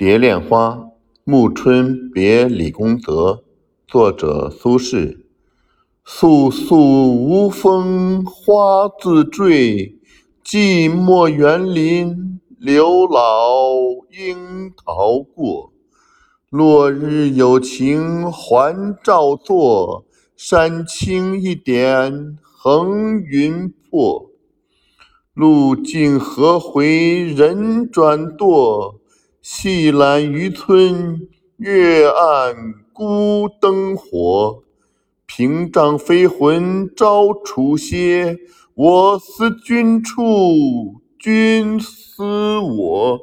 蝶恋花，暮春别李公泽。作者苏轼。肃肃无风花自坠，寂寞园林刘老樱桃过。落日有情还照作，山青一点横云破。路尽何回人转舵？细览渔村月暗孤灯火。屏障飞魂招除歇，我思君处，君思我。